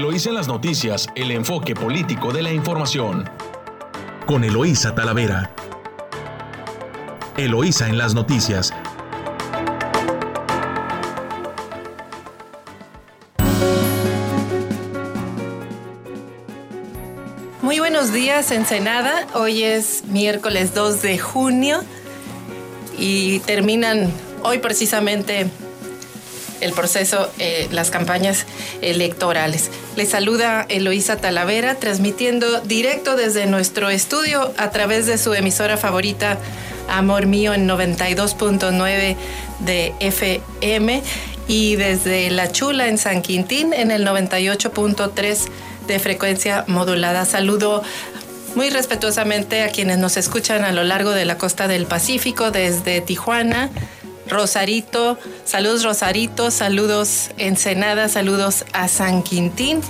Eloísa en las noticias, el enfoque político de la información. Con Eloísa Talavera. Eloísa en las noticias. Muy buenos días, Ensenada. Hoy es miércoles 2 de junio y terminan hoy precisamente el proceso, eh, las campañas electorales. Les saluda Eloísa Talavera, transmitiendo directo desde nuestro estudio a través de su emisora favorita, Amor Mío, en 92.9 de FM y desde La Chula en San Quintín en el 98.3 de frecuencia modulada. Saludo muy respetuosamente a quienes nos escuchan a lo largo de la costa del Pacífico, desde Tijuana, Rosarito, saludos Rosarito, saludos Ensenada, saludos a San Quintín.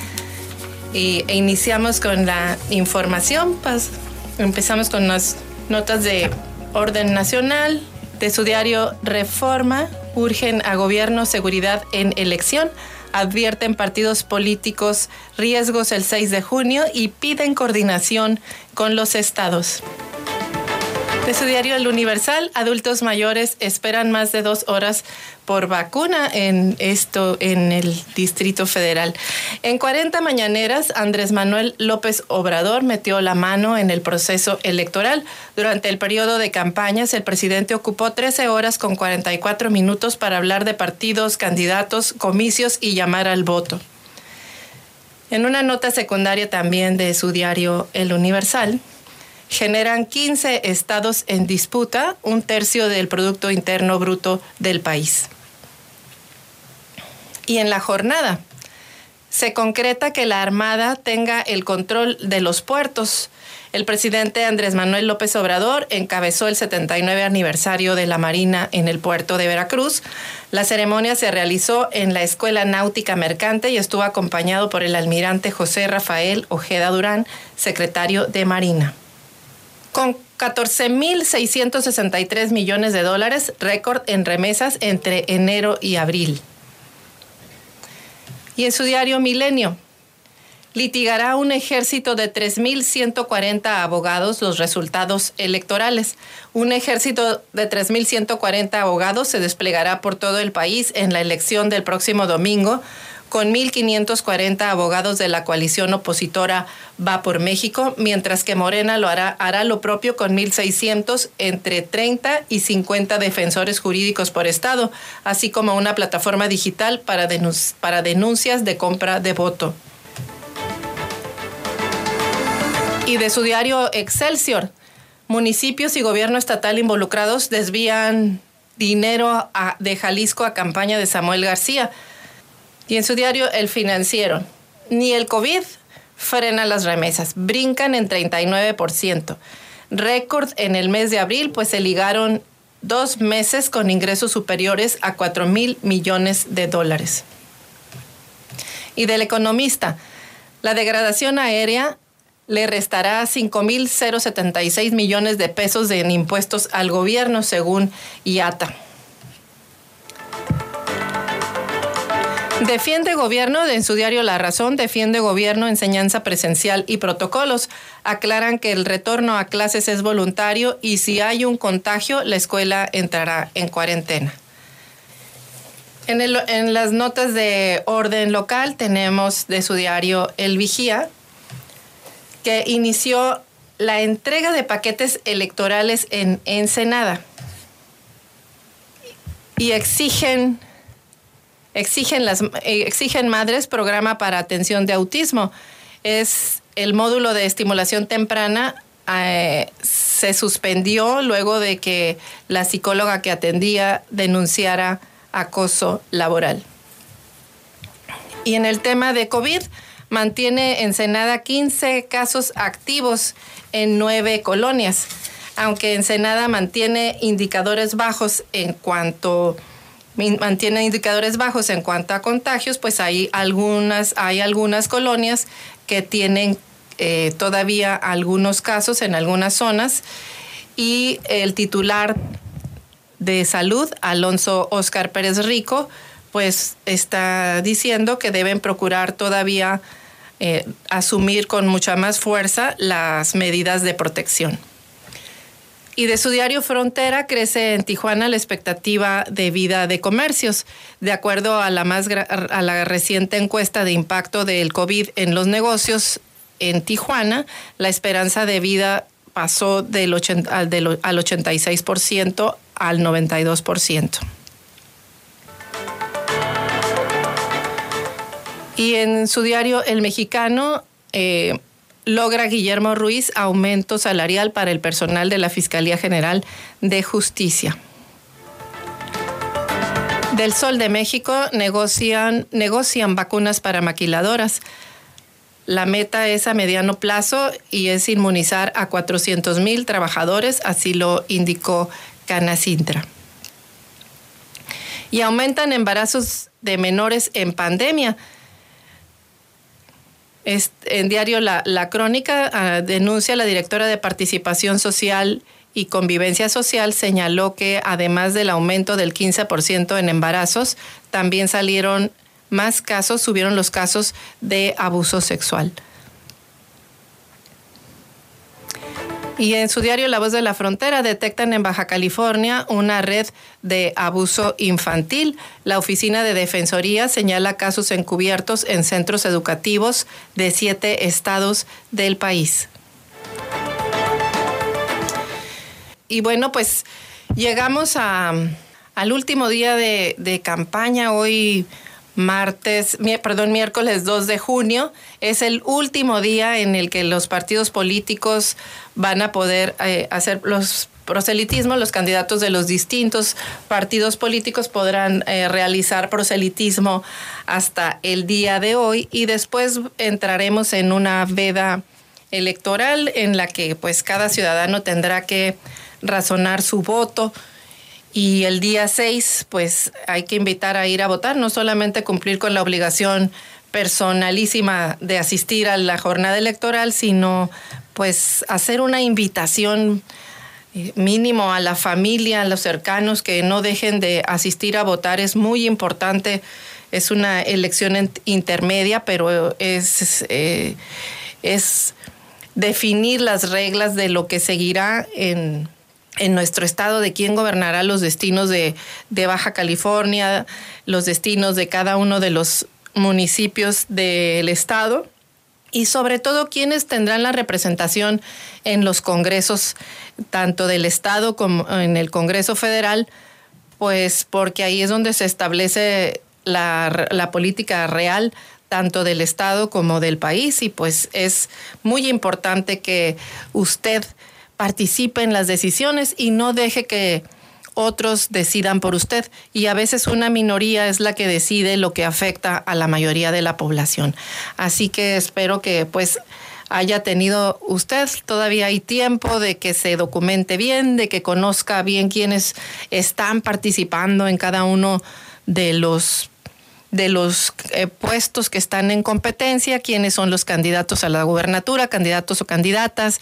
Y, e iniciamos con la información, pues, empezamos con las notas de orden nacional, de su diario Reforma, urgen a gobierno seguridad en elección advierten partidos políticos riesgos el 6 de junio y piden coordinación con los estados. De su diario El Universal, adultos mayores esperan más de dos horas por vacuna en esto en el Distrito Federal. En 40 mañaneras, Andrés Manuel López Obrador metió la mano en el proceso electoral. Durante el periodo de campañas, el presidente ocupó 13 horas con 44 minutos para hablar de partidos, candidatos, comicios y llamar al voto. En una nota secundaria también de su diario El Universal, generan 15 estados en disputa, un tercio del Producto Interno Bruto del país. Y en la jornada se concreta que la Armada tenga el control de los puertos. El presidente Andrés Manuel López Obrador encabezó el 79 aniversario de la Marina en el puerto de Veracruz. La ceremonia se realizó en la Escuela Náutica Mercante y estuvo acompañado por el almirante José Rafael Ojeda Durán, secretario de Marina con 14.663 millones de dólares, récord en remesas entre enero y abril. Y en su diario Milenio, litigará un ejército de 3.140 abogados los resultados electorales. Un ejército de 3.140 abogados se desplegará por todo el país en la elección del próximo domingo con 1.540 abogados de la coalición opositora Va por México, mientras que Morena lo hará, hará lo propio con 1.600 entre 30 y 50 defensores jurídicos por estado, así como una plataforma digital para, para denuncias de compra de voto. Y de su diario Excelsior, municipios y gobierno estatal involucrados desvían dinero de Jalisco a campaña de Samuel García. Y en su diario El Financiero, ni el COVID frena las remesas, brincan en 39%. Récord en el mes de abril, pues se ligaron dos meses con ingresos superiores a 4 mil millones de dólares. Y del economista, la degradación aérea le restará 5.076 millones de pesos en impuestos al gobierno, según IATA. Defiende gobierno, en su diario La Razón, defiende gobierno, enseñanza presencial y protocolos. Aclaran que el retorno a clases es voluntario y si hay un contagio, la escuela entrará en cuarentena. En, las notas de orden local tenemos de su diario El Vigía, que inició la entrega de paquetes electorales en Ensenada y exigen exigen, las, eh, exigen madres programa para atención de autismo. Es el módulo de estimulación temprana eh, se suspendió luego de que la psicóloga que atendía denunciara acoso laboral. Y en el tema de COVID, mantiene Ensenada 15 casos activos en nueve colonias, aunque Ensenada mantiene indicadores bajos en cuanto a mantiene indicadores bajos en cuanto a contagios, pues hay algunas, hay algunas colonias que tienen eh, todavía algunos casos en algunas zonas y el titular de salud, Alonso Oscar Pérez Rico, pues está diciendo que deben procurar todavía eh, asumir con mucha más fuerza las medidas de protección. Y de su diario Frontera crece en Tijuana la expectativa de vida de comercios. De acuerdo a la, más, a la reciente encuesta de impacto del COVID en los negocios en Tijuana, la esperanza de vida pasó del al, al 86% al 92%. Y en su diario El Mexicano eh, logra Guillermo Ruiz aumento salarial para el personal de la Fiscalía General de Justicia. Del Sol de México negocian, vacunas para maquiladoras. La meta es a mediano plazo y es inmunizar a 400 mil trabajadores, así lo indicó Canacintra. Y aumentan embarazos de menores en pandemia en diario La, Crónica ah, denuncia la directora de Participación Social y Convivencia Social señaló que además del aumento del 15% en embarazos, también salieron más casos, subieron los casos de abuso sexual. Y en su diario La Voz de la Frontera detectan en Baja California una red de abuso infantil. La Oficina de Defensoría señala casos encubiertos en centros educativos de siete estados del país. Y bueno, pues llegamos al último día de, campaña. Hoy martes, perdón, miércoles 2 de junio. Es el último día en el que los partidos políticos van a poder eh, hacer los proselitismos, los candidatos de los distintos partidos políticos podrán eh, realizar proselitismo hasta el día de hoy. Y después entraremos en una veda electoral en la que pues cada ciudadano tendrá que razonar su voto y el día 6, pues hay que invitar a ir a votar, no solamente cumplir con la obligación personalísima de asistir a la jornada electoral, sino pues hacer una invitación eh, mínimo a la familia, a los cercanos que no dejen de asistir a votar. Es muy importante, es una elección intermedia, pero es, eh, es definir las reglas de lo que seguirá en en nuestro estado de quién gobernará los destinos de, Baja California, los destinos de cada uno de los municipios del estado y sobre todo quiénes tendrán la representación en los congresos, tanto del Estado como en el Congreso Federal, pues porque ahí es donde se establece la, la, política real tanto del Estado como del país. Y pues es muy importante que usted participe en las decisiones y no deje que otros decidan por usted. Y a veces una minoría es la que decide lo que afecta a la mayoría de la población. Así que espero que pues haya tenido usted, todavía hay tiempo de que se documente bien, de que conozca bien quiénes están participando en cada uno de los de los eh, puestos que están en competencia, quiénes son los candidatos a la gubernatura, candidatos o candidatas,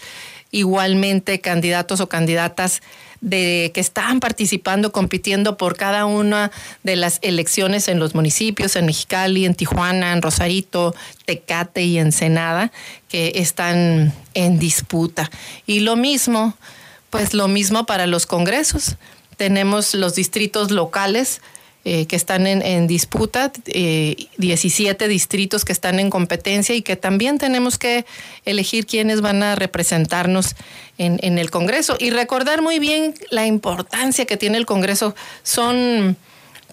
igualmente candidatos o candidatas de que están participando, compitiendo por cada una de las elecciones en los municipios, en Mexicali, en Tijuana, en Rosarito, Tecate y Ensenada, que están en disputa. Y lo mismo, pues lo mismo para los congresos. Tenemos los distritos locales, eh, que están en, disputa, 17 eh, distritos que están en competencia y que también tenemos que elegir quiénes van a representarnos en, en, el Congreso. Y recordar muy bien la importancia que tiene el Congreso. Son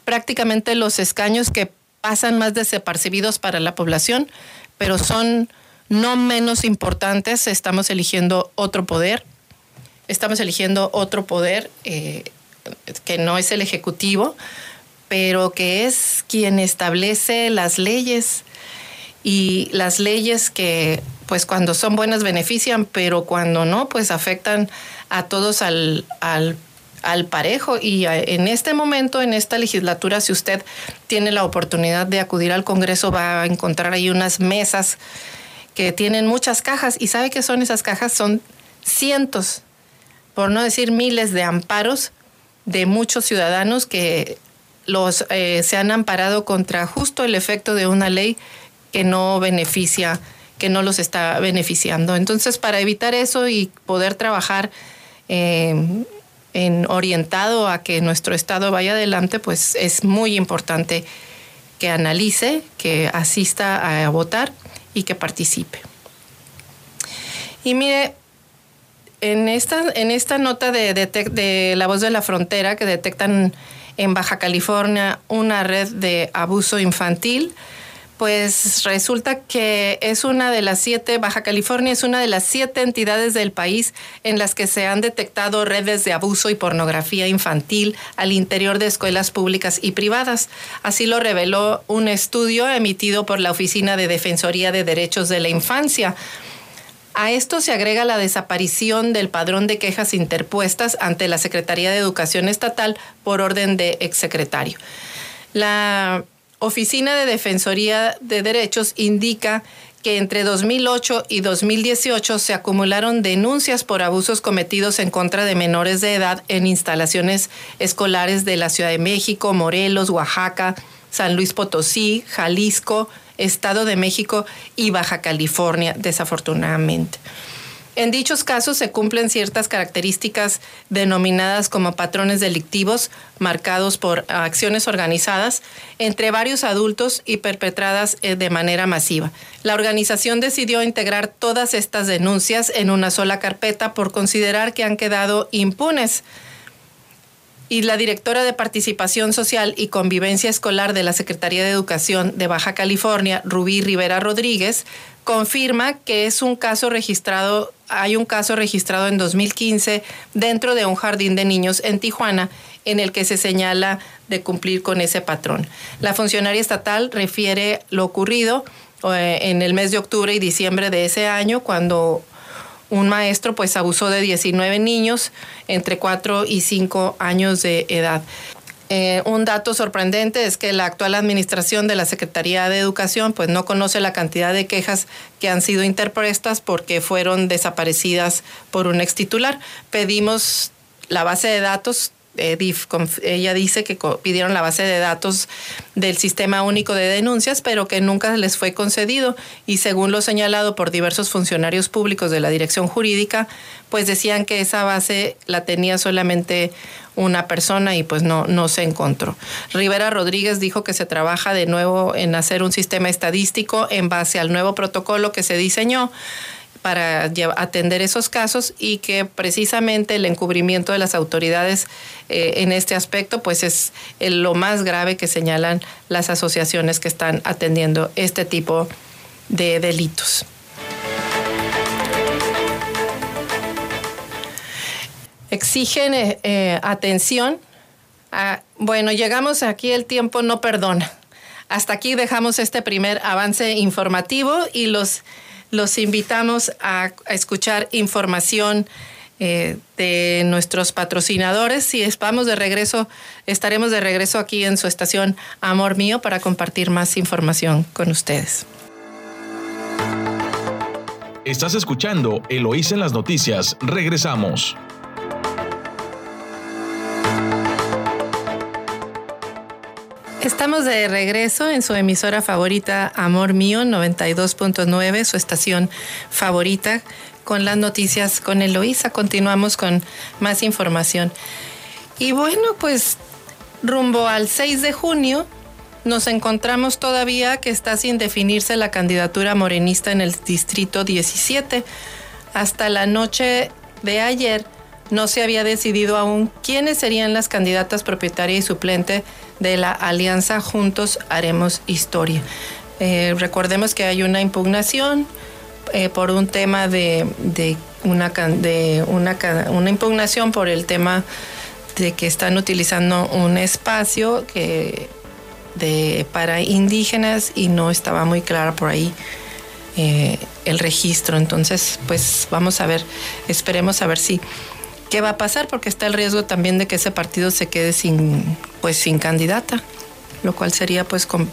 prácticamente los escaños que pasan más desapercibidos para la población, pero son no menos importantes. Estamos eligiendo otro poder. Estamos eligiendo otro poder eh, que no es el Ejecutivo, pero que es quien establece las leyes y las leyes que pues cuando son buenas benefician, pero cuando no, pues afectan a todos al, al, parejo. Y en este momento, en esta legislatura, si usted tiene la oportunidad de acudir al Congreso, va a encontrar ahí unas mesas que tienen muchas cajas. ¿Y sabe qué son esas cajas? Son cientos, por no decir miles de amparos de muchos ciudadanos que los, eh, se han amparado contra justo el efecto de una ley que no beneficia, que no los está beneficiando. Entonces, para evitar eso y poder trabajar eh, en orientado a que nuestro Estado vaya adelante, pues es muy importante que analice, que asista a votar y que participe. Y mire, en esta, en esta nota de, de, La Voz de la Frontera que detectan en Baja California una red de abuso infantil, pues resulta que es una de las siete, Baja California es una de las siete entidades del país en las que se han detectado redes de abuso y pornografía infantil al interior de escuelas públicas y privadas. Así lo reveló un estudio emitido por la Oficina de Defensoría de Derechos de la Infancia. A esto se agrega la desaparición del padrón de quejas interpuestas ante la Secretaría de Educación Estatal por orden de exsecretario. La Oficina de Defensoría de Derechos indica que entre 2008 y 2018 se acumularon denuncias por abusos cometidos en contra de menores de edad en instalaciones escolares de la Ciudad de México, Morelos, Oaxaca, San Luis Potosí, Jalisco, Estado de México y Baja California, desafortunadamente. En dichos casos se cumplen ciertas características denominadas como patrones delictivos marcados por acciones organizadas entre varios adultos y perpetradas eh, de manera masiva. La organización decidió integrar todas estas denuncias en una sola carpeta por considerar que han quedado impunes y la directora de Participación Social y Convivencia Escolar de la Secretaría de Educación de Baja California, Rubí Rivera Rodríguez, confirma que es un caso registrado, hay un caso registrado en 2015 dentro de un jardín de niños en Tijuana en el que se señala de cumplir con ese patrón. La funcionaria estatal refiere lo ocurrido eh, en el mes de octubre y diciembre de ese año cuando un maestro pues abusó de 19 niños entre 4 y 5 años de edad. Eh, un dato sorprendente es que la actual administración de la Secretaría de Educación pues no conoce la cantidad de quejas que han sido interpuestas porque fueron desaparecidas por un ex titular. Pedimos la base de datos ella dice que pidieron la base de datos del Sistema Único de Denuncias, pero que nunca les fue concedido. Y según lo señalado por diversos funcionarios públicos de la Dirección Jurídica, pues decían que esa base la tenía solamente una persona y pues no, no se encontró. Rivera Rodríguez dijo que se trabaja de nuevo en hacer un sistema estadístico en base al nuevo protocolo que se diseñó para atender esos casos y que precisamente el encubrimiento de las autoridades eh, en este aspecto pues es lo más grave que señalan las asociaciones que están atendiendo este tipo de delitos. Exigen eh, eh, atención. bueno, llegamos aquí, el tiempo no perdona. Hasta aquí dejamos este primer avance informativo y los los invitamos a, escuchar información eh, de nuestros patrocinadores. Si vamos de regreso, estaremos de regreso aquí en su estación Amor Mío para compartir más información con ustedes. Estás escuchando Eloís en las noticias. Regresamos. Estamos de regreso en su emisora favorita Amor Mío 92.9, su estación favorita, con las noticias con Eloísa. Continuamos con más información. Y bueno, pues rumbo al 6 de junio nos encontramos todavía que está sin definirse la candidatura morenista en el distrito 17. Hasta la noche de ayer no se había decidido aún quiénes serían las candidatas propietaria y suplente de la alianza Juntos Haremos Historia. Eh, recordemos que hay una impugnación eh, por un tema de, una, de una, una, impugnación por el tema de que están utilizando un espacio que de, para indígenas y no estaba muy clara por ahí eh, el registro. Entonces, pues vamos a ver, esperemos a ver si qué va a pasar porque está el riesgo también de que ese partido se quede sin pues sin candidata, lo cual sería pues con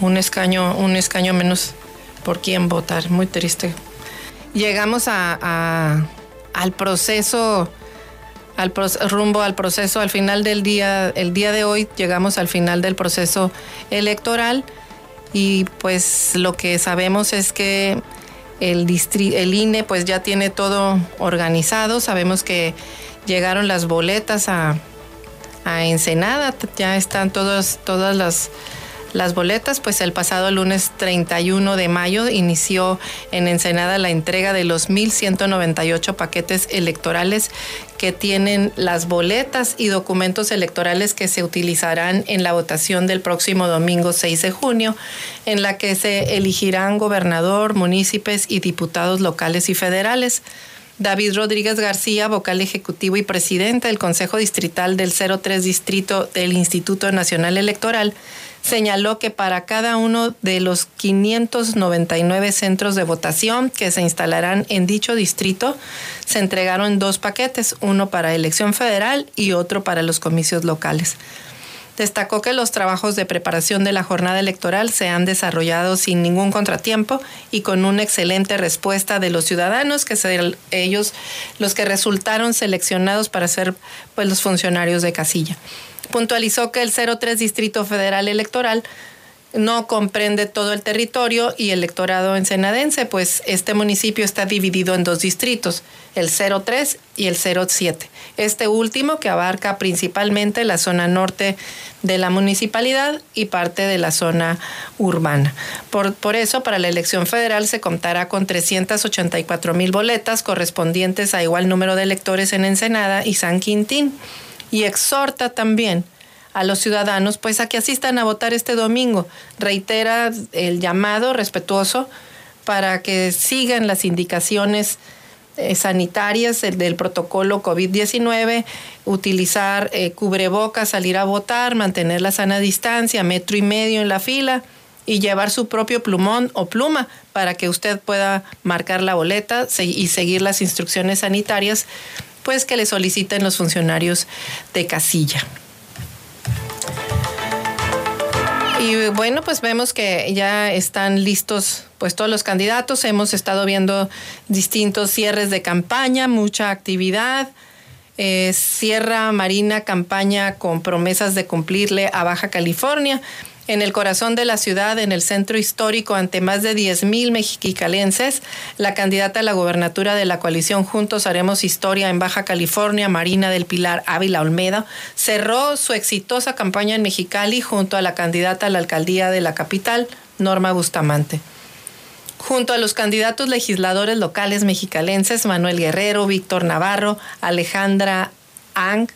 un escaño un escaño menos por quién votar, muy triste. Llegamos a, al proceso al rumbo al proceso, al final del día, el día de hoy llegamos al final del proceso electoral y pues lo que sabemos es que el, el INE pues ya tiene todo organizado, sabemos que llegaron las boletas a, a Ensenada, ya están todas, todas las las boletas, pues el pasado lunes 31 de mayo inició en Ensenada la entrega de los 1.198 paquetes electorales que tienen las boletas y documentos electorales que se utilizarán en la votación del próximo domingo 6 de junio, en la que se elegirán gobernador, municipios y diputados locales y federales. David Rodríguez García, vocal ejecutivo y presidente del Consejo Distrital del 03 Distrito del Instituto Nacional Electoral, señaló que para cada uno de los 599 centros de votación que se instalarán en dicho distrito, se entregaron dos paquetes, uno para elección federal y otro para los comicios locales. Destacó que los trabajos de preparación de la jornada electoral se han desarrollado sin ningún contratiempo y con una excelente respuesta de los ciudadanos, que son ellos los que resultaron seleccionados para ser pues, los funcionarios de casilla. Puntualizó que el 03 Distrito Federal Electoral no comprende todo el territorio y electorado ensenadense, pues este municipio está dividido en dos distritos, el 03 y el 07. Este último que abarca principalmente la zona norte de la municipalidad y parte de la zona urbana. Por, por eso, para la elección federal se contará con 384 mil boletas correspondientes a igual número de electores en Ensenada y San Quintín y exhorta también a los ciudadanos pues a que asistan a votar este domingo. Reitera el llamado respetuoso para que sigan las indicaciones eh, sanitarias del protocolo COVID-19, utilizar eh, cubrebocas, salir a votar, mantener la sana distancia, metro y medio en la fila y llevar su propio plumón o pluma para que usted pueda marcar la boleta y seguir las instrucciones sanitarias pues que le soliciten los funcionarios de casilla. Y bueno, pues vemos que ya están listos pues todos los candidatos. Hemos estado viendo distintos cierres de campaña, mucha actividad. Eh, Sierra Marina campaña con promesas de cumplirle a Baja California en el corazón de la ciudad, en el centro histórico, ante más de 10.000 mexicalenses, la candidata a la gobernatura de la coalición Juntos Haremos Historia en Baja California, Marina del Pilar Ávila Olmeda, cerró su exitosa campaña en Mexicali junto a la candidata a la alcaldía de la capital, Norma Bustamante. Junto a los candidatos legisladores locales mexicalenses, Manuel Guerrero, Víctor Navarro, Alejandra Ang,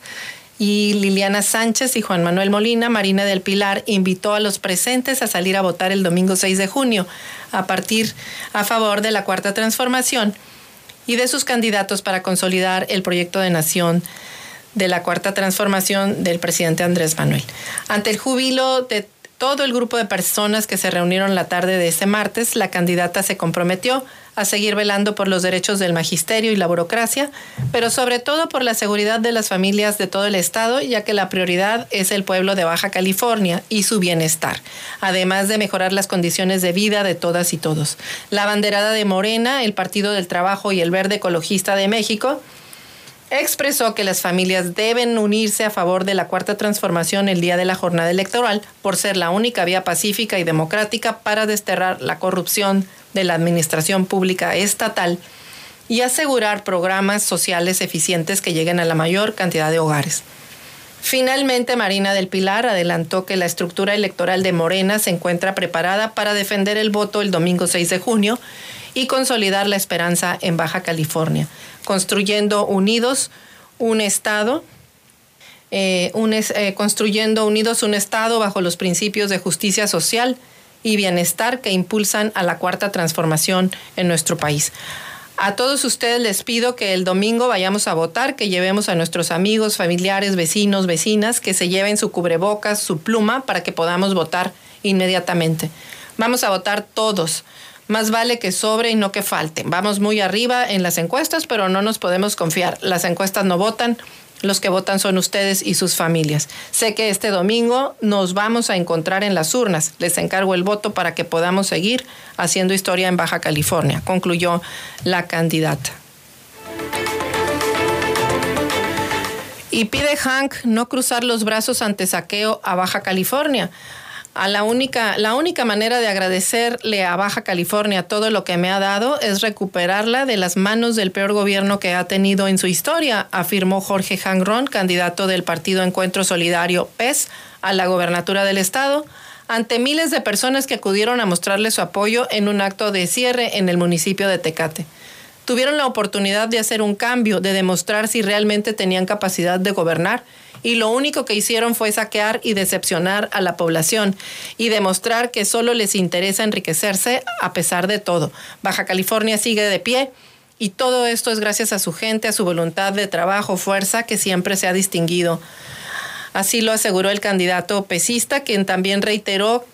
y Liliana Sánchez y Juan Manuel Molina, Marina del Pilar, invitó a los presentes a salir a votar el domingo 6 de junio a partir a favor de la Cuarta Transformación y de sus candidatos para consolidar el proyecto de nación de la Cuarta Transformación del presidente Andrés Manuel. Ante el júbilo de todo el grupo de personas que se reunieron la tarde de ese martes, la candidata se comprometió a seguir velando por los derechos del magisterio y la burocracia, pero sobre todo por la seguridad de las familias de todo el estado, ya que la prioridad es el pueblo de Baja California y su bienestar, además de mejorar las condiciones de vida de todas y todos. La banderada de Morena, el Partido del Trabajo y el Verde Ecologista de México expresó que las familias deben unirse a favor de la cuarta transformación el día de la jornada electoral por ser la única vía pacífica y democrática para desterrar la corrupción de la administración pública estatal y asegurar programas sociales eficientes que lleguen a la mayor cantidad de hogares. Finalmente, Marina del Pilar adelantó que la estructura electoral de Morena se encuentra preparada para defender el voto el domingo 6 de junio y consolidar la esperanza en Baja California, construyendo unidos un Estado, eh, eh, construyendo unidos un Estado bajo los principios de justicia social y bienestar que impulsan a la cuarta transformación en nuestro país. A todos ustedes les pido que el domingo vayamos a votar, que llevemos a nuestros amigos, familiares, vecinos, vecinas, que se lleven su cubrebocas, su pluma, para que podamos votar inmediatamente. Vamos a votar todos. Más vale que sobre y no que falte. Vamos muy arriba en las encuestas, pero no nos podemos confiar. Las encuestas no votan, los que votan son ustedes y sus familias. Sé que este domingo nos vamos a encontrar en las urnas. Les encargo el voto para que podamos seguir haciendo historia en Baja California, concluyó la candidata. Y pide Hank no cruzar los brazos ante saqueo a Baja California. A la única, la única manera de agradecerle a Baja California todo lo que me ha dado es recuperarla de las manos del peor gobierno que ha tenido en su historia, afirmó Jorge Hangron, candidato del partido Encuentro Solidario PES a la gobernatura del estado, ante miles de personas que acudieron a mostrarle su apoyo en un acto de cierre en el municipio de Tecate. Tuvieron la oportunidad de hacer un cambio, de demostrar si realmente tenían capacidad de gobernar y lo único que hicieron fue saquear y decepcionar a la población y demostrar que solo les interesa enriquecerse a pesar de todo. Baja California sigue de pie y todo esto es gracias a su gente, a su voluntad de trabajo, fuerza que siempre se ha distinguido. Así lo aseguró el candidato pesista, quien también reiteró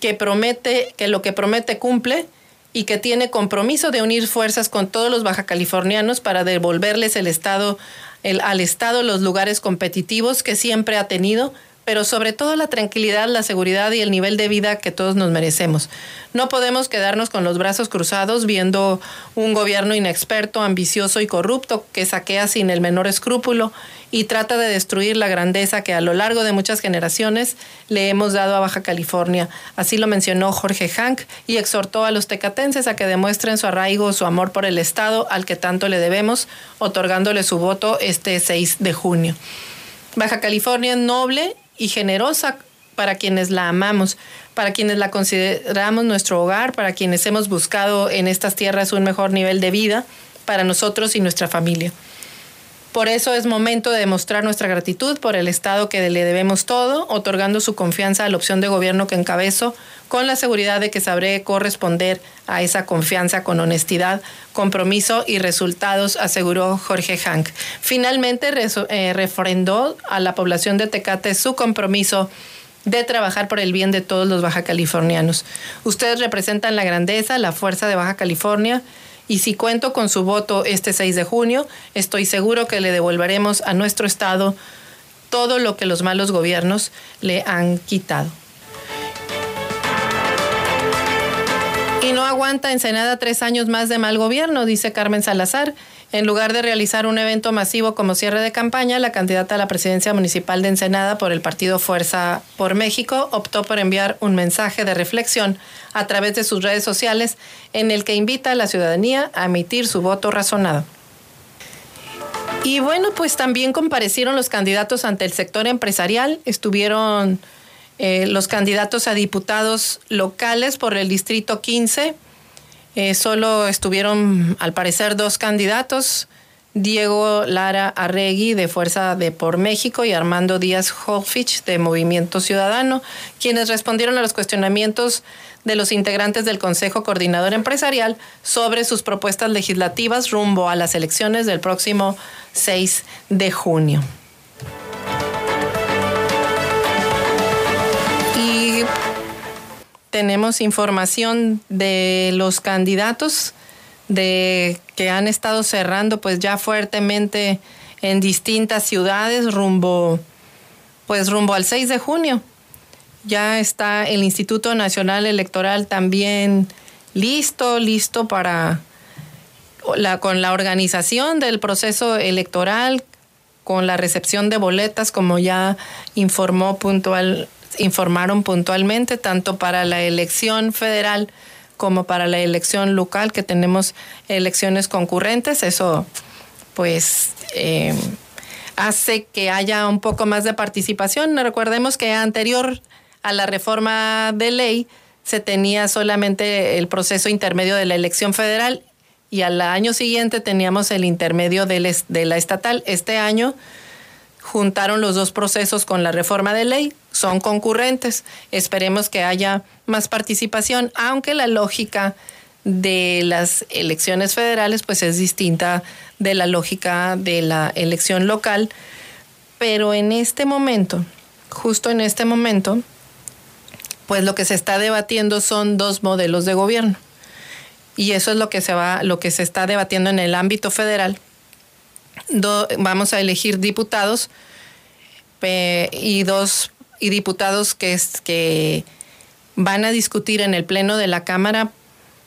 que promete que lo que promete cumple y que tiene compromiso de unir fuerzas con todos los baja californianos para devolverles el estado el, al Estado los lugares competitivos que siempre ha tenido, pero sobre todo la tranquilidad, la seguridad y el nivel de vida que todos nos merecemos. No podemos quedarnos con los brazos cruzados viendo un gobierno inexperto, ambicioso y corrupto que saquea sin el menor escrúpulo y trata de destruir la grandeza que a lo largo de muchas generaciones le hemos dado a Baja California. Así lo mencionó Jorge Hank y exhortó a los tecatenses a que demuestren su arraigo, su amor por el Estado al que tanto le debemos, otorgándole su voto este 6 de junio. Baja California es noble y generosa para quienes la amamos, para quienes la consideramos nuestro hogar, para quienes hemos buscado en estas tierras un mejor nivel de vida para nosotros y nuestra familia. Por eso es momento de demostrar nuestra gratitud por el Estado que le debemos todo, otorgando su confianza a la opción de gobierno que encabezo, con la seguridad de que sabré corresponder a esa confianza con honestidad, compromiso y resultados, aseguró Jorge Hank. Finalmente eh, refrendó a la población de Tecate su compromiso de trabajar por el bien de todos los baja californianos. Ustedes representan la grandeza, la fuerza de Baja California y si cuento con su voto este 6 de junio, estoy seguro que le devolveremos a nuestro Estado todo lo que los malos gobiernos le han quitado. Y no aguanta Ensenada tres años más de mal gobierno, dice Carmen Salazar. En lugar de realizar un evento masivo como cierre de campaña, la candidata a la presidencia municipal de Ensenada por el partido Fuerza por México optó por enviar un mensaje de reflexión a través de sus redes sociales en el que invita a la ciudadanía a emitir su voto razonado. Y bueno, pues también comparecieron los candidatos ante el sector empresarial, estuvieron eh, los candidatos a diputados locales por el Distrito 15, eh, solo estuvieron, al parecer, dos candidatos, Diego Lara Arregui de Fuerza de Por México y Armando Díaz Holfich de Movimiento Ciudadano, quienes respondieron a los cuestionamientos de los integrantes del Consejo Coordinador Empresarial sobre sus propuestas legislativas rumbo a las elecciones del próximo 6 de junio. Tenemos información de los candidatos de que han estado cerrando pues ya fuertemente en distintas ciudades rumbo pues rumbo al 6 de junio. Ya está el Instituto Nacional Electoral también listo, listo para la, con la organización del proceso electoral, con la recepción de boletas, como ya informó puntual informaron puntualmente, tanto para la elección federal como para la elección local, que tenemos elecciones concurrentes. Eso, pues, eh, hace que haya un poco más de participación. Recordemos que anterior a la reforma de ley se tenía solamente el proceso intermedio de la elección federal y al año siguiente teníamos el intermedio de la estatal. Este año juntaron los dos procesos con la reforma de ley, son concurrentes. Esperemos que haya más participación, aunque la lógica de las elecciones federales pues es distinta de la lógica de la elección local, pero en este momento, justo en este momento, pues lo que se está debatiendo son dos modelos de gobierno. Y eso es lo que se va lo que se está debatiendo en el ámbito federal vamos a elegir diputados y dos y diputados que, que van a discutir en el pleno de la Cámara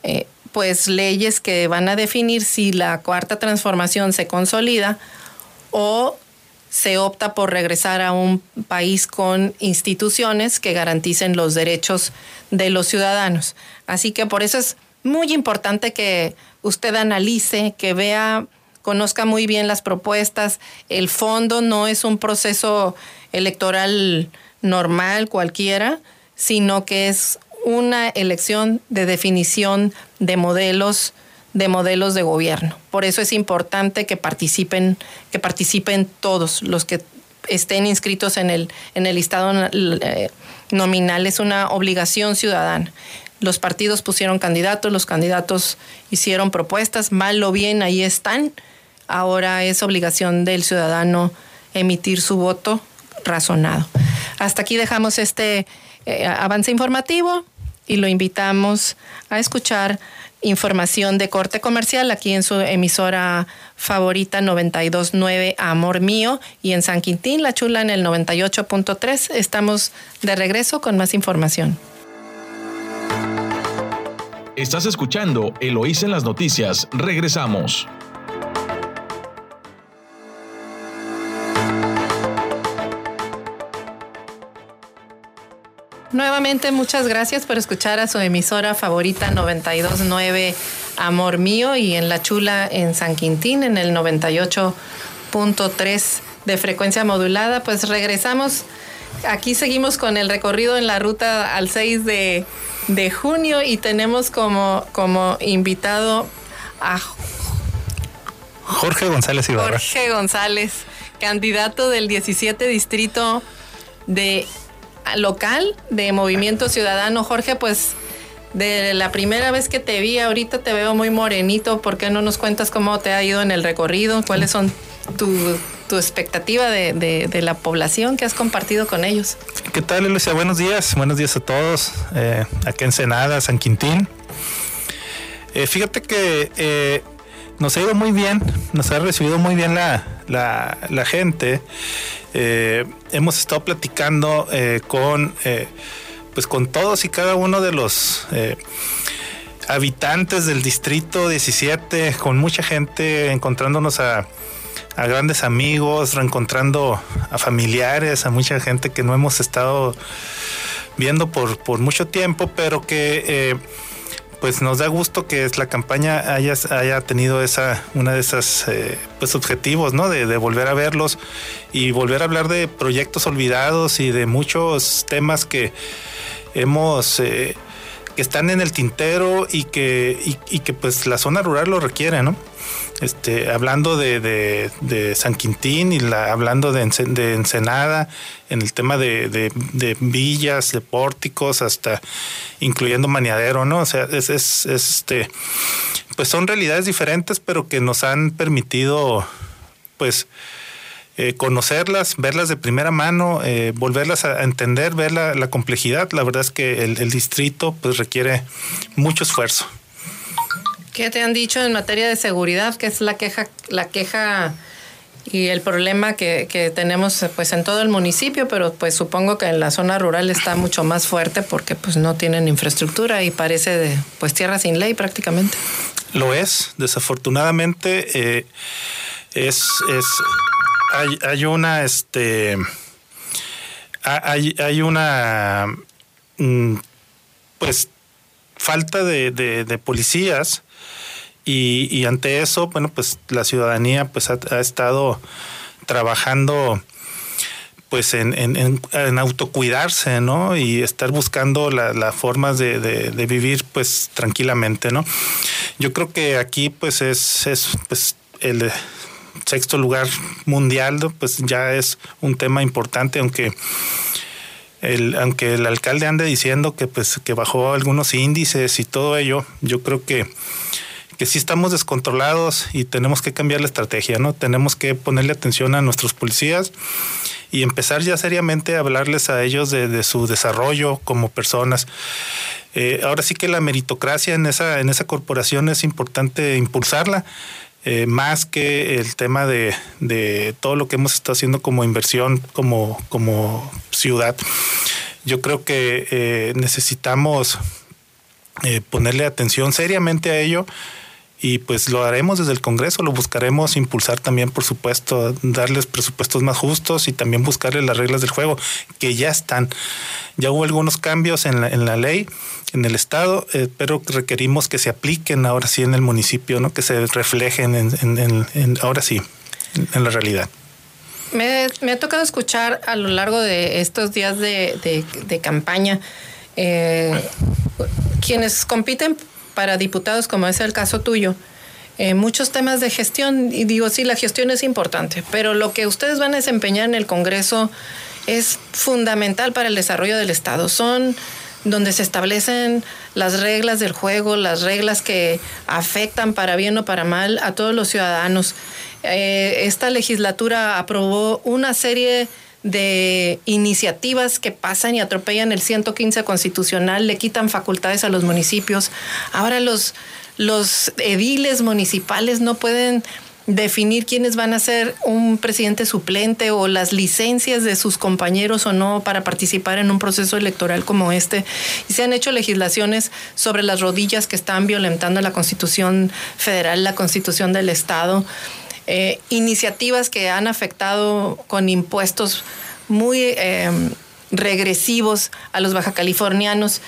eh, pues leyes que van a definir si la cuarta transformación se consolida o se opta por regresar a un país con instituciones que garanticen los derechos de los ciudadanos. Así que por eso es muy importante que usted analice, que vea, conozca muy bien las propuestas. El fondo no es un proceso electoral normal cualquiera, sino que es una elección de definición de modelos de modelos de gobierno. Por eso es importante que participen, que participen todos los que estén inscritos en el, en el listado eh, nominal. Es una obligación ciudadana. Los partidos pusieron candidatos, los candidatos hicieron propuestas, mal o bien, ahí están. Ahora es obligación del ciudadano emitir su voto razonado. Hasta aquí dejamos este eh, avance informativo y lo invitamos a escuchar información de corte comercial aquí en su emisora favorita 929 Amor Mío y en San Quintín, La Chula en el 98.3. Estamos de regreso con más información. Estás escuchando Eloís en las noticias. Regresamos. Nuevamente, muchas gracias por escuchar a su emisora favorita 929 Amor Mío y en La Chula en San Quintín en el 98.3 de frecuencia modulada. Pues regresamos. Aquí seguimos con el recorrido en la ruta al 6 de, de junio y tenemos como, como invitado a Jorge González Ibarra. Jorge González, candidato del 17 distrito de local de Movimiento Ciudadano. Jorge, pues de la primera vez que te vi, ahorita te veo muy morenito. ¿Por qué no nos cuentas cómo te ha ido en el recorrido? ¿Cuáles son tu, expectativa de, la población que has compartido con ellos? ¿Qué tal, Lucia? Buenos días. Buenos días a todos. Eh, aquí en Senada, San Quintín. Eh, fíjate que eh, nos ha ido muy bien, nos ha recibido muy bien la, la gente. Eh, hemos estado platicando eh, con, eh, pues con todos y cada uno de los habitantes del distrito 17, con mucha gente, encontrándonos a, grandes amigos, reencontrando a familiares, a mucha gente que no hemos estado viendo por, por mucho tiempo, pero que pues nos da gusto que la campaña haya, haya tenido esa, una de esas eh, pues objetivos, ¿no? De, volver a verlos y volver a hablar de proyectos olvidados y de muchos temas que hemos eh, que están en el tintero y que, y que pues la zona rural lo requiere, ¿no? Este, hablando de, San Quintín y la, hablando de, Ensenada, en el tema de, villas, de pórticos, hasta incluyendo Maniadero, ¿no? O sea, es, este, pues son realidades diferentes, pero que nos han permitido, pues, eh, conocerlas, verlas de primera mano, eh, volverlas a entender, ver la, complejidad. La verdad es que el, el distrito pues requiere mucho esfuerzo. ¿Qué te han dicho en materia de seguridad? ¿Qué es la queja, la queja y el problema que, tenemos pues en todo el municipio, pero pues supongo que en la zona rural está mucho más fuerte porque pues no tienen infraestructura y parece pues tierra sin ley prácticamente. Lo es, desafortunadamente eh, es, es hay, hay una este hay, hay una mm, pues falta de, de policías y, ante eso, bueno, pues la ciudadanía pues ha, estado trabajando pues en, en, autocuidarse, ¿no? Y estar buscando las formas de, vivir pues tranquilamente, ¿no? Yo creo que aquí pues es, es pues el sexto lugar mundial, pues ya es un tema importante, aunque el, aunque el alcalde ande diciendo que pues que bajó algunos índices y todo ello, yo creo que que sí estamos descontrolados y tenemos que cambiar la estrategia, ¿no? Tenemos que ponerle atención a nuestros policías y empezar ya seriamente a hablarles a ellos de, su desarrollo como personas. Eh, ahora sí que la meritocracia en esa, en esa corporación es importante impulsarla. Eh, más que el tema de, de, todo lo que hemos estado haciendo como inversión, como, como ciudad. Yo creo que eh, necesitamos ponerle atención seriamente a ello y pues lo haremos desde el Congreso, lo buscaremos impulsar también, por supuesto, darles presupuestos más justos y también buscarles las reglas del juego que ya están. Ya hubo algunos cambios en la, en la ley, en el Estado, eh, pero requerimos que se apliquen ahora sí en el municipio, ¿no? que se reflejen en, ahora sí, en la realidad. Me, ha tocado escuchar a lo largo de estos días de, campaña eh, quienes compiten para diputados, como es el caso tuyo, eh, muchos temas de gestión. Y digo, sí, la gestión es importante, pero lo que ustedes van a desempeñar en el Congreso es fundamental para el desarrollo del Estado. Son donde se establecen las reglas del juego, las reglas que afectan para bien o para mal a todos los ciudadanos. Eh, esta legislatura aprobó una serie de iniciativas que pasan y atropellan el 115 constitucional, le quitan facultades a los municipios. Ahora los, los ediles municipales no pueden definir quiénes van a ser un presidente suplente o las licencias de sus compañeros o no para participar en un proceso electoral como este. Y se han hecho legislaciones sobre las rodillas que están violentando la Constitución federal, la Constitución del Estado. Eh, iniciativas que han afectado con impuestos muy eh, regresivos a los baja californianos.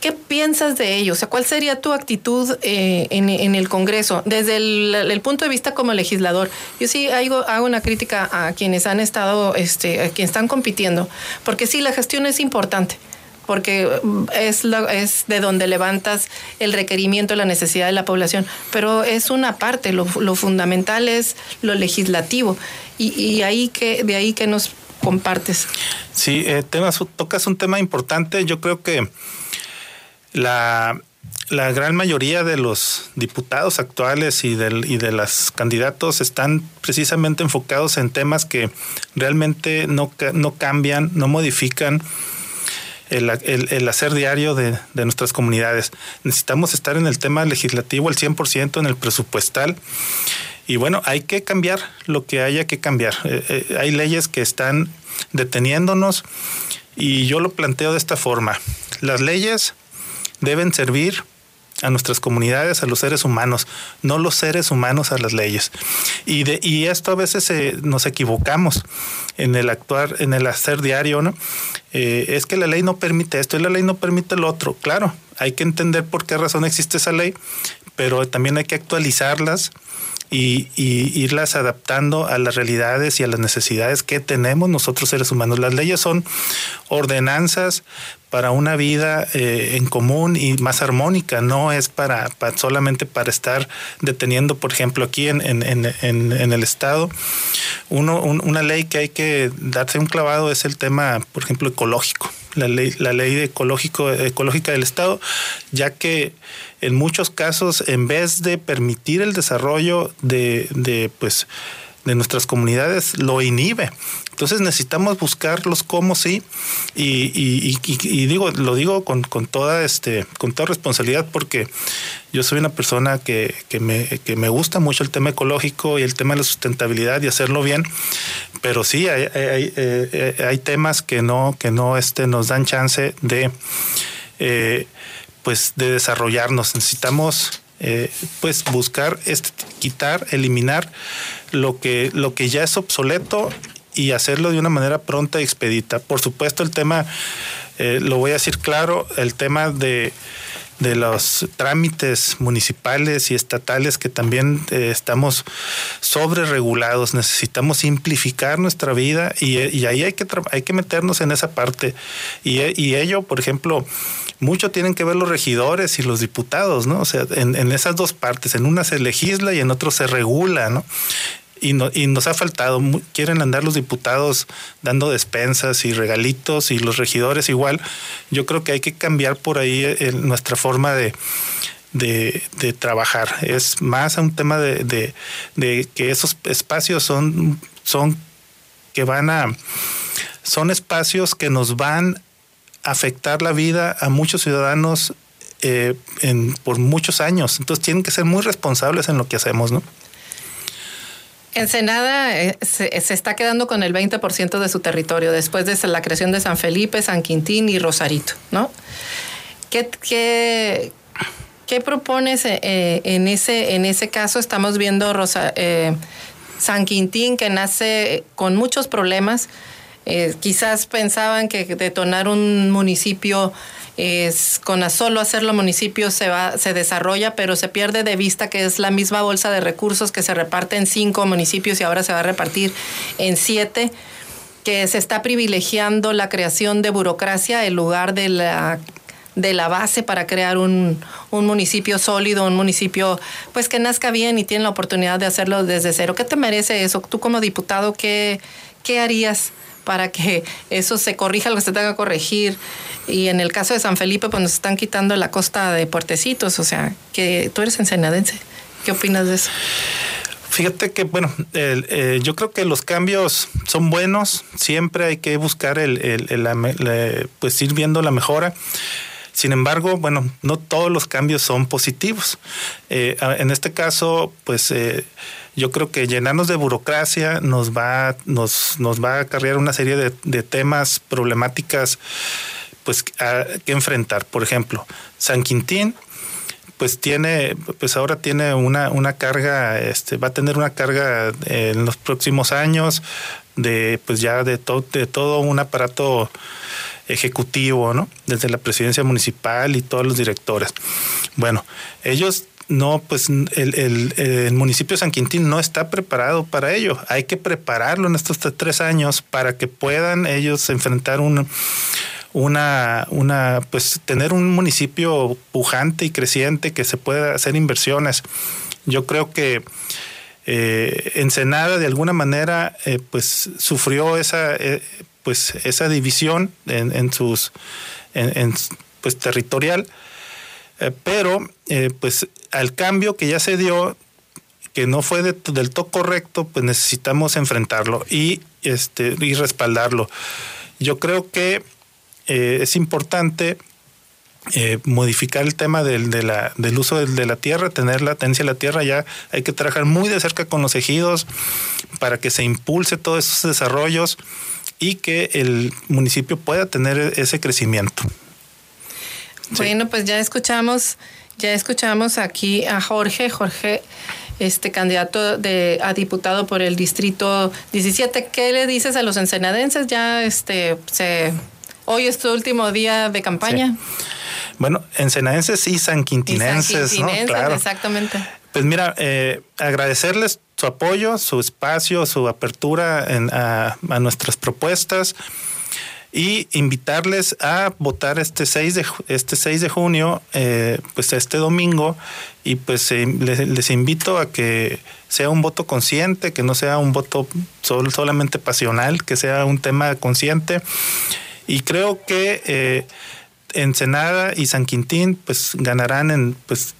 ¿Qué piensas de ello? O sea, ¿cuál sería tu actitud eh, en, el Congreso desde el, punto de vista como legislador? Yo sí hago, hago una crítica a quienes han estado, este, a quienes están compitiendo, porque sí, la gestión es importante porque mm, es, es de donde levantas el requerimiento, la necesidad de la población, pero es una parte, lo, fundamental es lo legislativo. Y, ahí que, de ahí que nos compartes. Sí, eh, temas, tocas un tema importante, yo creo que la, gran mayoría de los diputados actuales y, del, y de los candidatos están precisamente enfocados en temas que realmente no, no cambian, no modifican el, el, hacer diario de, de, nuestras comunidades. Necesitamos estar en el tema legislativo al 100%, en el presupuestal. Y bueno, hay que cambiar lo que haya que cambiar. Eh, eh, hay leyes que están deteniéndonos y yo lo planteo de esta forma. Las leyes deben servir a nuestras comunidades, a los seres humanos, no los seres humanos a las leyes. Y, de, y esto a veces nos equivocamos en el actuar, en el hacer diario, ¿no? Eh, es que la ley no permite esto y la ley no permite lo otro. Claro, hay que entender por qué razón existe esa ley, pero también hay que actualizarlas y, irlas adaptando a las realidades y a las necesidades que tenemos nosotros seres humanos. Las leyes son ordenanzas para una vida eh, en común y más armónica, no es para, solamente para estar deteniendo, por ejemplo, aquí en, el Estado. Uno, una ley que hay que darse un clavado es el tema, por ejemplo, ecológico, la ley, la ley ecológico, ecológica del Estado, ya que en muchos casos, en vez de permitir el desarrollo de, de pues, de nuestras comunidades lo inhibe. Entonces necesitamos buscar los cómo sí y, digo lo digo con, toda este con toda responsabilidad porque yo soy una persona que, me, gusta mucho el tema ecológico y el tema de la sustentabilidad y hacerlo bien, pero sí hay, hay, eh, temas que no que no este nos dan chance de eh, pues de desarrollarnos. Necesitamos eh, pues buscar este, quitar, eliminar lo que, lo que ya es obsoleto y hacerlo de una manera pronta y expedita. Por supuesto, el tema, eh, lo voy a decir claro, el tema de, de los trámites municipales y estatales que también eh, estamos sobre regulados. Necesitamos simplificar nuestra vida y, ahí hay que, hay que meternos en esa parte. Y, ello, por ejemplo, mucho tienen que ver los regidores y los diputados, ¿no? O sea, en, en esas dos partes, en una se legisla y en otro se regula, ¿no? Y, nos ha faltado. Quieren andar los diputados dando despensas y regalitos y los regidores igual. Yo creo que hay que cambiar por ahí eh, nuestra forma de, de, trabajar. Es más un tema de, que esos espacios son, son que van a son espacios que nos van a afectar la vida a muchos ciudadanos eh, por muchos años. Entonces tienen que ser muy responsables en lo que hacemos, ¿no? Ensenada eh, se, está quedando con el 20% de su territorio después de la creación de San Felipe, San Quintín y Rosarito, ¿no? ¿Qué, qué, ¿Qué propones eh, en, ese, en ese caso? Estamos viendo Rosa, eh, San Quintín, que nace con muchos problemas. Eh, quizás pensaban que detonar un municipio es con solo hacerlo municipio se va se desarrolla pero se pierde de vista que es la misma bolsa de recursos que se reparte en cinco municipios y ahora se va a repartir en siete que se está privilegiando la creación de burocracia en lugar de la de la base para crear un, municipio sólido, un municipio pues que nazca bien y tiene la oportunidad de hacerlo desde cero. ¿Qué te merece eso? Tú como diputado, ¿qué, qué harías para que eso se corrija lo que se tenga que corregir? Y en el caso de San Felipe, pues nos están quitando la costa de Puertecitos, o sea, que tú eres ensenadense. ¿Qué opinas de eso? Fíjate que, bueno, eh, yo creo que los cambios son buenos, siempre hay que buscar el, pues ir viendo la mejora. Sin embargo, bueno, no todos los cambios son positivos. Eh, en este caso, pues eh, yo creo que llenarnos de burocracia nos va, nos, nos va a acarrear una serie de, temas, problemáticas, pues que enfrentar. Por ejemplo, San Quintín, pues tiene, pues ahora tiene una, una carga, este, va a tener una carga en los próximos años de, pues ya de, de todo un aparato ejecutivo, ¿no? Desde la presidencia municipal y todos los directores. Bueno, ellos no, pues el, municipio de San Quintín no está preparado para ello. Hay que prepararlo en estos tres años para que puedan ellos enfrentar un, una, una, pues tener un municipio pujante y creciente que se pueda hacer inversiones. Yo creo que eh, Ensenada de alguna manera eh, pues sufrió esa eh, pues esa división en, sus en, pues territorial eh, pero eh, pues al cambio que ya se dio que no fue del todo correcto pues necesitamos enfrentarlo y este y respaldarlo yo creo que eh, es importante modificar el tema del, de la, del uso de, de, la tierra, tener la tenencia de la tierra, ya hay que trabajar muy de cerca con los ejidos para que se impulse todos esos desarrollos y que el municipio pueda tener ese crecimiento. Bueno, pues ya escuchamos, ya escuchamos aquí a Jorge, Jorge, este candidato de, a diputado por el distrito 17. ¿Qué le dices a los ensenadenses? Ya este se hoy es tu último día de campaña. Bueno, ensenadenses y sanquintinenses, ¿no? Claro. exactamente. Pues mira, eh, agradecerles su apoyo, su espacio, su apertura a, nuestras propuestas y invitarles a votar este 6 de, este 6 de junio, eh, pues este domingo, y pues eh, les, invito a que sea un voto consciente, que no sea un voto solamente pasional, que sea un tema consciente. Y creo que Ensenada y San Quintín pues ganarán en pues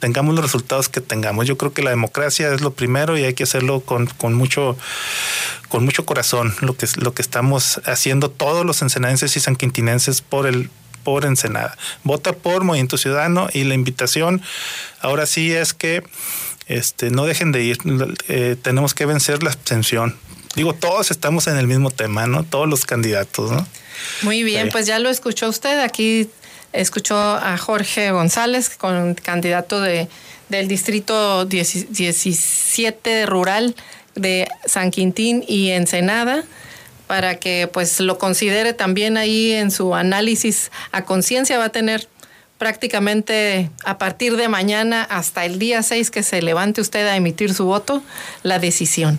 tengamos los resultados que tengamos. Yo creo que la democracia es lo primero y hay que hacerlo con, con mucho con mucho corazón, lo que lo que estamos haciendo todos los ensenadenses y sanquintinenses por el por Ensenada. Vota por Movimiento Ciudadano y la invitación ahora sí es que este, no dejen de ir. Eh, tenemos que vencer la abstención. Digo, todos estamos en el mismo tema, ¿no? Todos los candidatos, ¿no? Muy bien, pues ya lo escuchó usted. Aquí escuchó a Jorge González, con candidato de, del distrito 17 rural de San Quintín y Ensenada para que pues lo considere también ahí en su análisis a conciencia va a tener prácticamente a partir de mañana hasta el día 6 que se levante usted a emitir su voto, la decisión.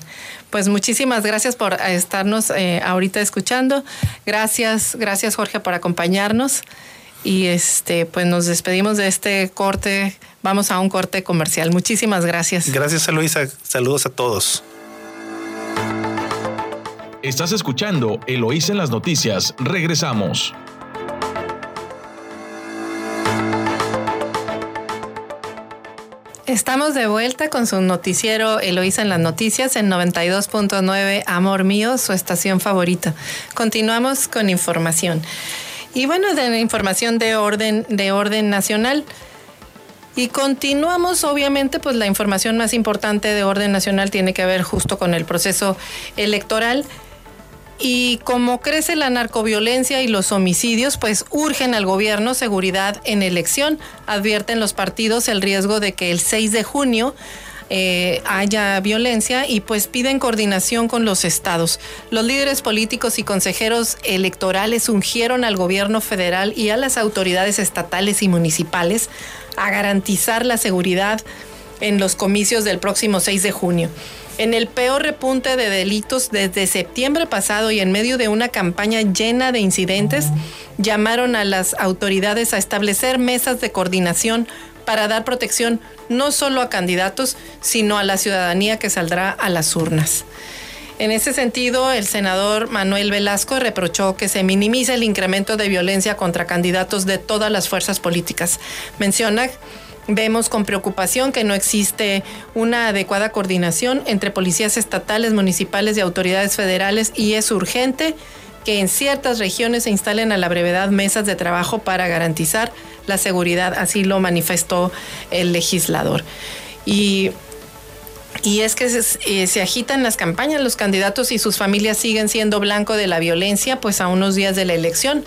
Pues muchísimas gracias por estarnos eh, ahorita escuchando. Gracias, gracias Jorge por acompañarnos. Y este, pues nos despedimos de este corte. Vamos a un corte comercial. Muchísimas gracias. Gracias, Eloisa. Saludos a todos. Estás escuchando Eloísa en las noticias. Regresamos. Estamos de vuelta con su noticiero Eloísa en las noticias en 92.9 Amor Mío, su estación favorita. Continuamos con información. Y bueno, de la información de orden, de orden nacional. Y continuamos, obviamente, pues la información más importante de orden nacional tiene que ver justo con el proceso electoral. Y como crece la narcoviolencia y los homicidios, pues urgen al gobierno seguridad en elección. Advierten los partidos el riesgo de que el 6 de junio eh, haya violencia y pues piden coordinación con los estados. Los líderes políticos y consejeros electorales ungieron al gobierno federal y a las autoridades estatales y municipales a garantizar la seguridad en los comicios del próximo 6 de junio. En el peor repunte de delitos desde septiembre pasado y en medio de una campaña llena de incidentes, llamaron a las autoridades a establecer mesas de coordinación para dar protección no solo a candidatos, sino a la ciudadanía que saldrá a las urnas. En ese sentido, el senador Manuel Velasco reprochó que se minimice el incremento de violencia contra candidatos de todas las fuerzas políticas. Menciona Vemos con preocupación que no existe una adecuada coordinación entre policías estatales, municipales y autoridades federales y es urgente que en ciertas regiones se instalen a la brevedad mesas de trabajo para garantizar la seguridad, así lo manifestó el legislador. Y y es que eh, se, agitan las campañas, los candidatos y sus familias siguen siendo blanco de la violencia, pues a unos días de la elección.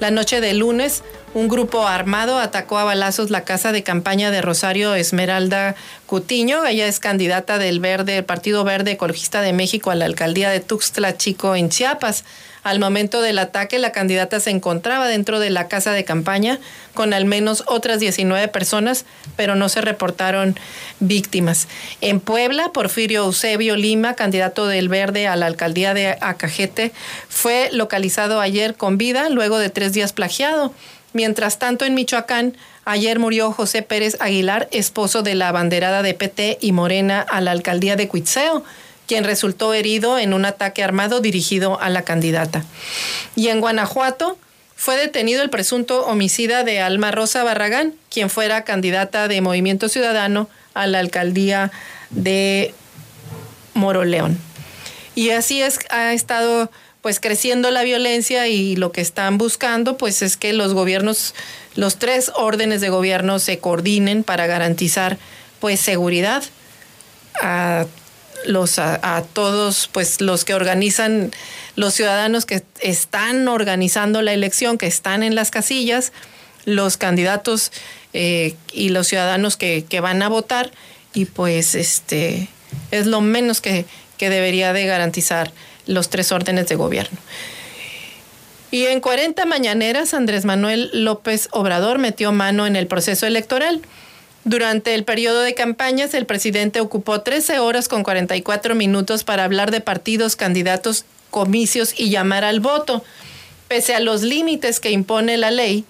La noche de lunes, un grupo armado atacó a balazos la casa de campaña de Rosario Esmeralda Cutiño. Ella es candidata del Verde, Partido Verde Ecologista de México a la alcaldía de Tuxtla Chico en Chiapas. Al momento del ataque, la candidata se encontraba dentro de la casa de campaña con al menos otras 19 personas, pero no se reportaron víctimas. En Puebla, Porfirio Eusebio Lima, candidato del Verde a la alcaldía de Acajete, fue localizado ayer con vida luego de tres días plagiado. Mientras tanto, en Michoacán, ayer murió José Pérez Aguilar, esposo de la abanderada de PT y Morena a la alcaldía de Cuitzeo quien resultó herido en un ataque armado dirigido a la candidata. Y en Guanajuato fue detenido el presunto homicida de Alma Rosa Barragán, quien fuera candidata de Movimiento Ciudadano a la alcaldía de Moroleón. Y así es, ha estado pues creciendo la violencia y lo que están buscando pues es que los gobiernos, los tres órdenes de gobierno se coordinen para garantizar pues seguridad a los a, todos pues los que organizan los ciudadanos que están organizando la elección que están en las casillas los candidatos eh, y los ciudadanos que, van a votar y pues este es lo menos que, que debería de garantizar los tres órdenes de gobierno. Y en 40 mañaneras, Andrés Manuel López Obrador metió mano en el proceso electoral. Durante el periodo de campañas, el presidente ocupó 13 horas con 44 minutos para hablar de partidos, candidatos, comicios y llamar al voto. Pese a los límites que impone la ley,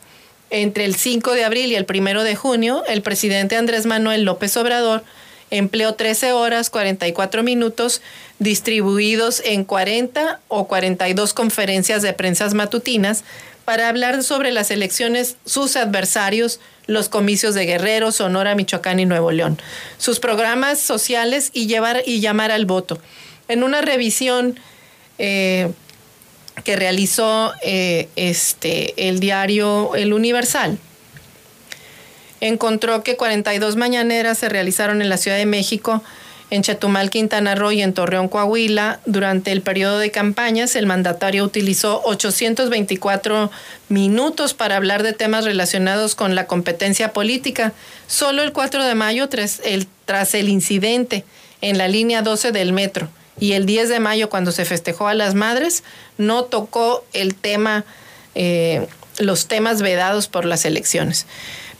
entre el 5 de abril y el 1 de junio, el presidente Andrés Manuel López Obrador empleó 13 horas 44 minutos distribuidos en 40 o 42 conferencias de prensas matutinas para hablar sobre las elecciones, sus adversarios, los comicios de Guerrero, Sonora, Michoacán y Nuevo León, sus programas sociales y, llevar, y llamar al voto. En una revisión eh, que realizó eh, este, el diario El Universal, encontró que 42 mañaneras se realizaron en la Ciudad de México, en Chetumal, Quintana Roo y en Torreón, Coahuila, durante el periodo de campañas, el mandatario utilizó 824 minutos para hablar de temas relacionados con la competencia política. Solo el 4 de mayo, tras el, incidente en la línea 12 del metro, y el 10 de mayo, cuando se festejó a las madres, no tocó el tema, eh, los temas vedados por las elecciones.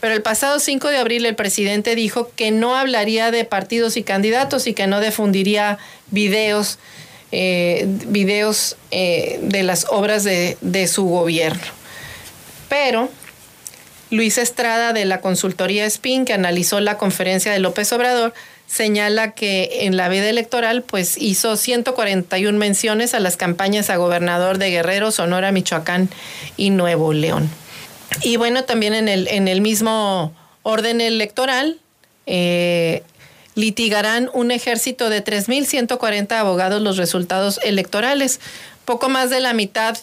Pero el pasado 5 de abril el presidente dijo que no hablaría de partidos y candidatos y que no difundiría videos, eh, videos eh, de las obras de, su gobierno. Pero Luis Estrada de la consultoría SPIN, que analizó la conferencia de López Obrador, señala que en la vida electoral pues hizo 141 menciones a las campañas a gobernador de Guerrero, Sonora, Michoacán y Nuevo León. Y bueno, también en el, en el mismo orden electoral, eh, litigarán un ejército de 3.140 abogados los resultados electorales. Poco más de la mitad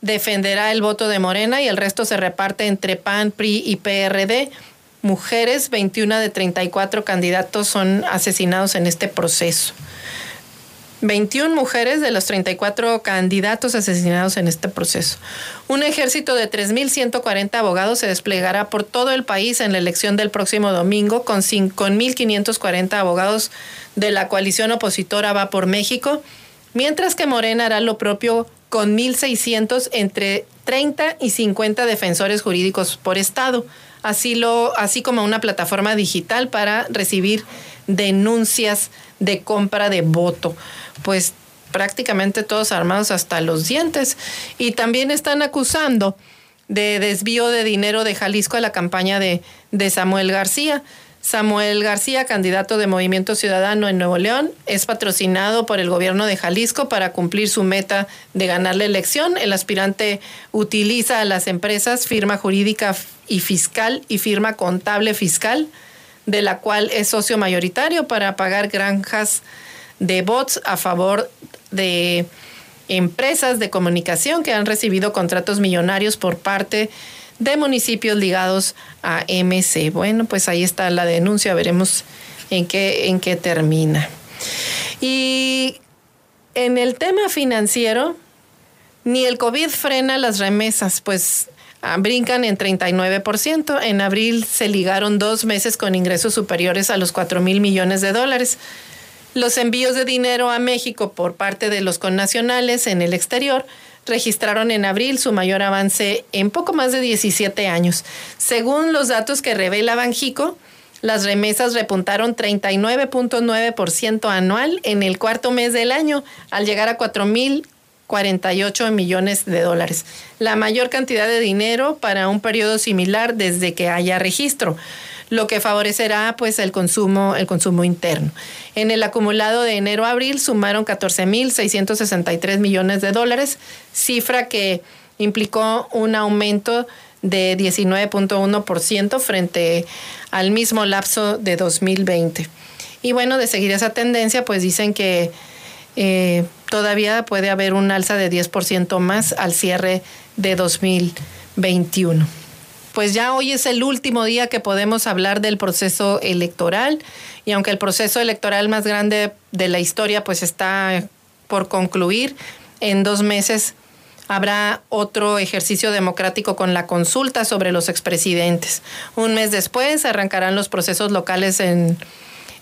defenderá el voto de Morena y el resto se reparte entre PAN, PRI y PRD. Mujeres, 21 de 34 candidatos son asesinados en este proceso. 21 mujeres de los 34 candidatos asesinados en este proceso. Un ejército de 3.140 abogados se desplegará por todo el país en la elección del próximo domingo con 5.540 abogados de la coalición opositora Va por México, mientras que Morena hará lo propio con 1.600 entre 30 y 50 defensores jurídicos por estado, así, lo, así como una plataforma digital para recibir denuncias de compra de voto. Pues prácticamente todos armados hasta los dientes. Y también están acusando de desvío de dinero de Jalisco a la campaña de, de Samuel García. Samuel García, candidato de Movimiento Ciudadano en Nuevo León, es patrocinado por el gobierno de Jalisco para cumplir su meta de ganar la elección. El aspirante utiliza a las empresas firma jurídica y fiscal y firma contable fiscal de la cual es socio mayoritario para pagar granjas de bots a favor de empresas de comunicación que han recibido contratos millonarios por parte de municipios ligados a MC. Bueno, pues ahí está la denuncia, veremos en qué, en qué termina. Y en el tema financiero, ni el COVID frena las remesas, pues Ah, brincan en 39%. En abril se ligaron dos meses con ingresos superiores a los 4 mil millones de dólares. Los envíos de dinero a México por parte de los connacionales en el exterior registraron en abril su mayor avance en poco más de 17 años. Según los datos que revela Banjico, las remesas repuntaron 39.9% anual en el cuarto mes del año, al llegar a 4 mil 48 millones de dólares, la mayor cantidad de dinero para un periodo similar desde que haya registro lo que favorecerá pues el consumo el consumo interno. En el acumulado de enero a abril sumaron 14.663 millones de dólares, cifra que implicó un aumento de 19.1% frente al mismo lapso de 2020. Y bueno, de seguir esa tendencia, pues dicen que eh, todavía puede haber un alza de 10% más al cierre de 2021. Pues ya hoy es el último día que podemos hablar del proceso electoral y aunque el proceso electoral más grande de la historia pues está por concluir, en dos meses habrá otro ejercicio democrático con la consulta sobre los expresidentes. Un mes después arrancarán los procesos locales en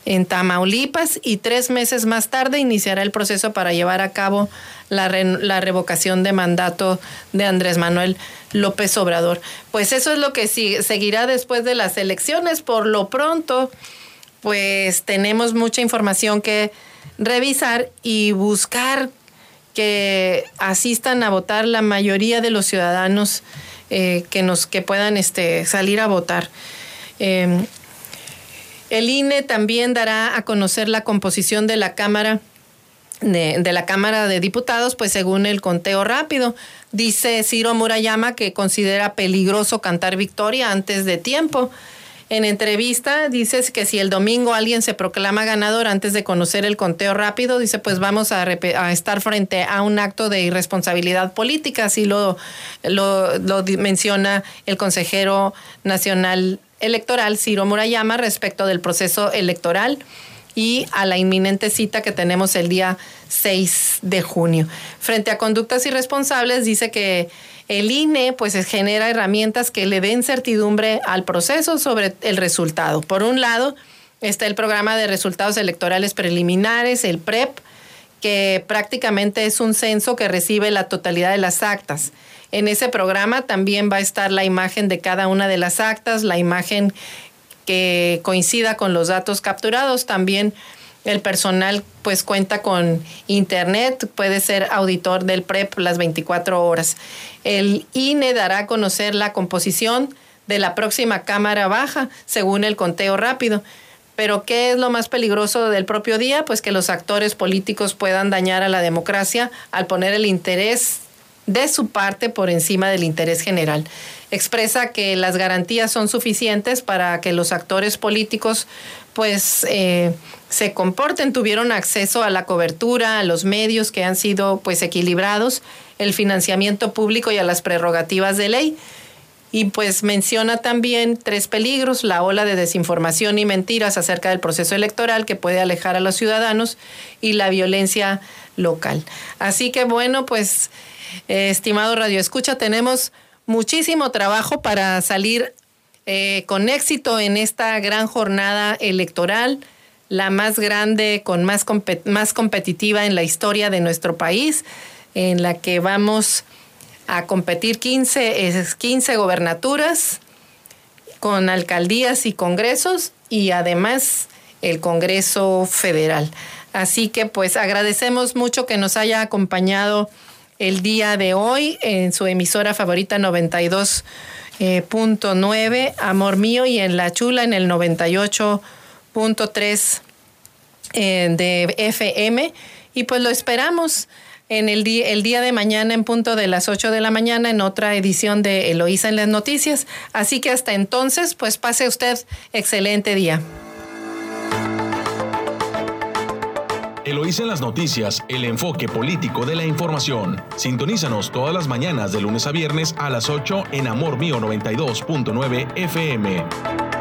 en Tamaulipas y tres meses más tarde iniciará el proceso para llevar a cabo la, la, revocación de mandato de Andrés Manuel López Obrador. Pues eso es lo que seguirá después de las elecciones. Por lo pronto, pues tenemos mucha información que revisar y buscar que asistan a votar la mayoría de los ciudadanos eh, que nos que puedan este, salir a votar. Em, el INE también dará a conocer la composición de la Cámara de, la Cámara de Diputados, pues según el conteo rápido. Dice Ciro Murayama que considera peligroso cantar victoria antes de tiempo. En entrevista dices que si el domingo alguien se proclama ganador antes de conocer el conteo rápido, dice pues vamos a, estar frente a un acto de irresponsabilidad política, así lo, lo, lo menciona el consejero nacional electoral, Ciro Murayama, respecto del proceso electoral y a la inminente cita que tenemos el día 6 de junio. Frente a conductas irresponsables, dice que el INE pues genera herramientas que le den certidumbre al proceso sobre el resultado. Por un lado, está el programa de resultados electorales preliminares, el PREP, que prácticamente es un censo que recibe la totalidad de las actas. En ese programa también va a estar la imagen de cada una de las actas, la imagen que coincida con los datos capturados. También el personal pues cuenta con internet, puede ser auditor del PREP las 24 horas. El INE dará a conocer la composición de la próxima Cámara Baja según el conteo rápido. Pero ¿qué es lo más peligroso del propio día? Pues que los actores políticos puedan dañar a la democracia al poner el interés de su parte por encima del interés general. Expresa que las garantías son suficientes para que los actores políticos pues eh, se comporten, tuvieron acceso a la cobertura, a los medios que han sido pues equilibrados, el financiamiento público y a las prerrogativas de ley. y pues menciona también tres peligros, la ola de desinformación y mentiras acerca del proceso electoral que puede alejar a los ciudadanos y la violencia local. Así que bueno, pues eh, estimado Radio Escucha, tenemos muchísimo trabajo para salir eh, con éxito en esta gran jornada electoral, la más grande, con más, más competitiva en la historia de nuestro país, en la que vamos a competir 15, 15 gobernaturas con alcaldías y congresos y además el Congreso Federal. Así que pues agradecemos mucho que nos haya acompañado el día de hoy en su emisora favorita 92.9, eh, Amor Mío, y en La Chula en el 98.3 eh, de FM. Y pues lo esperamos en el día, el día de mañana en punto de las 8 de la mañana en otra edición de Eloísa en las noticias. Así que hasta entonces, pues pase usted excelente día. Eloísa en las noticias, el enfoque político de la información. Sintonízanos todas las mañanas de lunes a viernes a las 8 en Amor Mío 92.9 FM.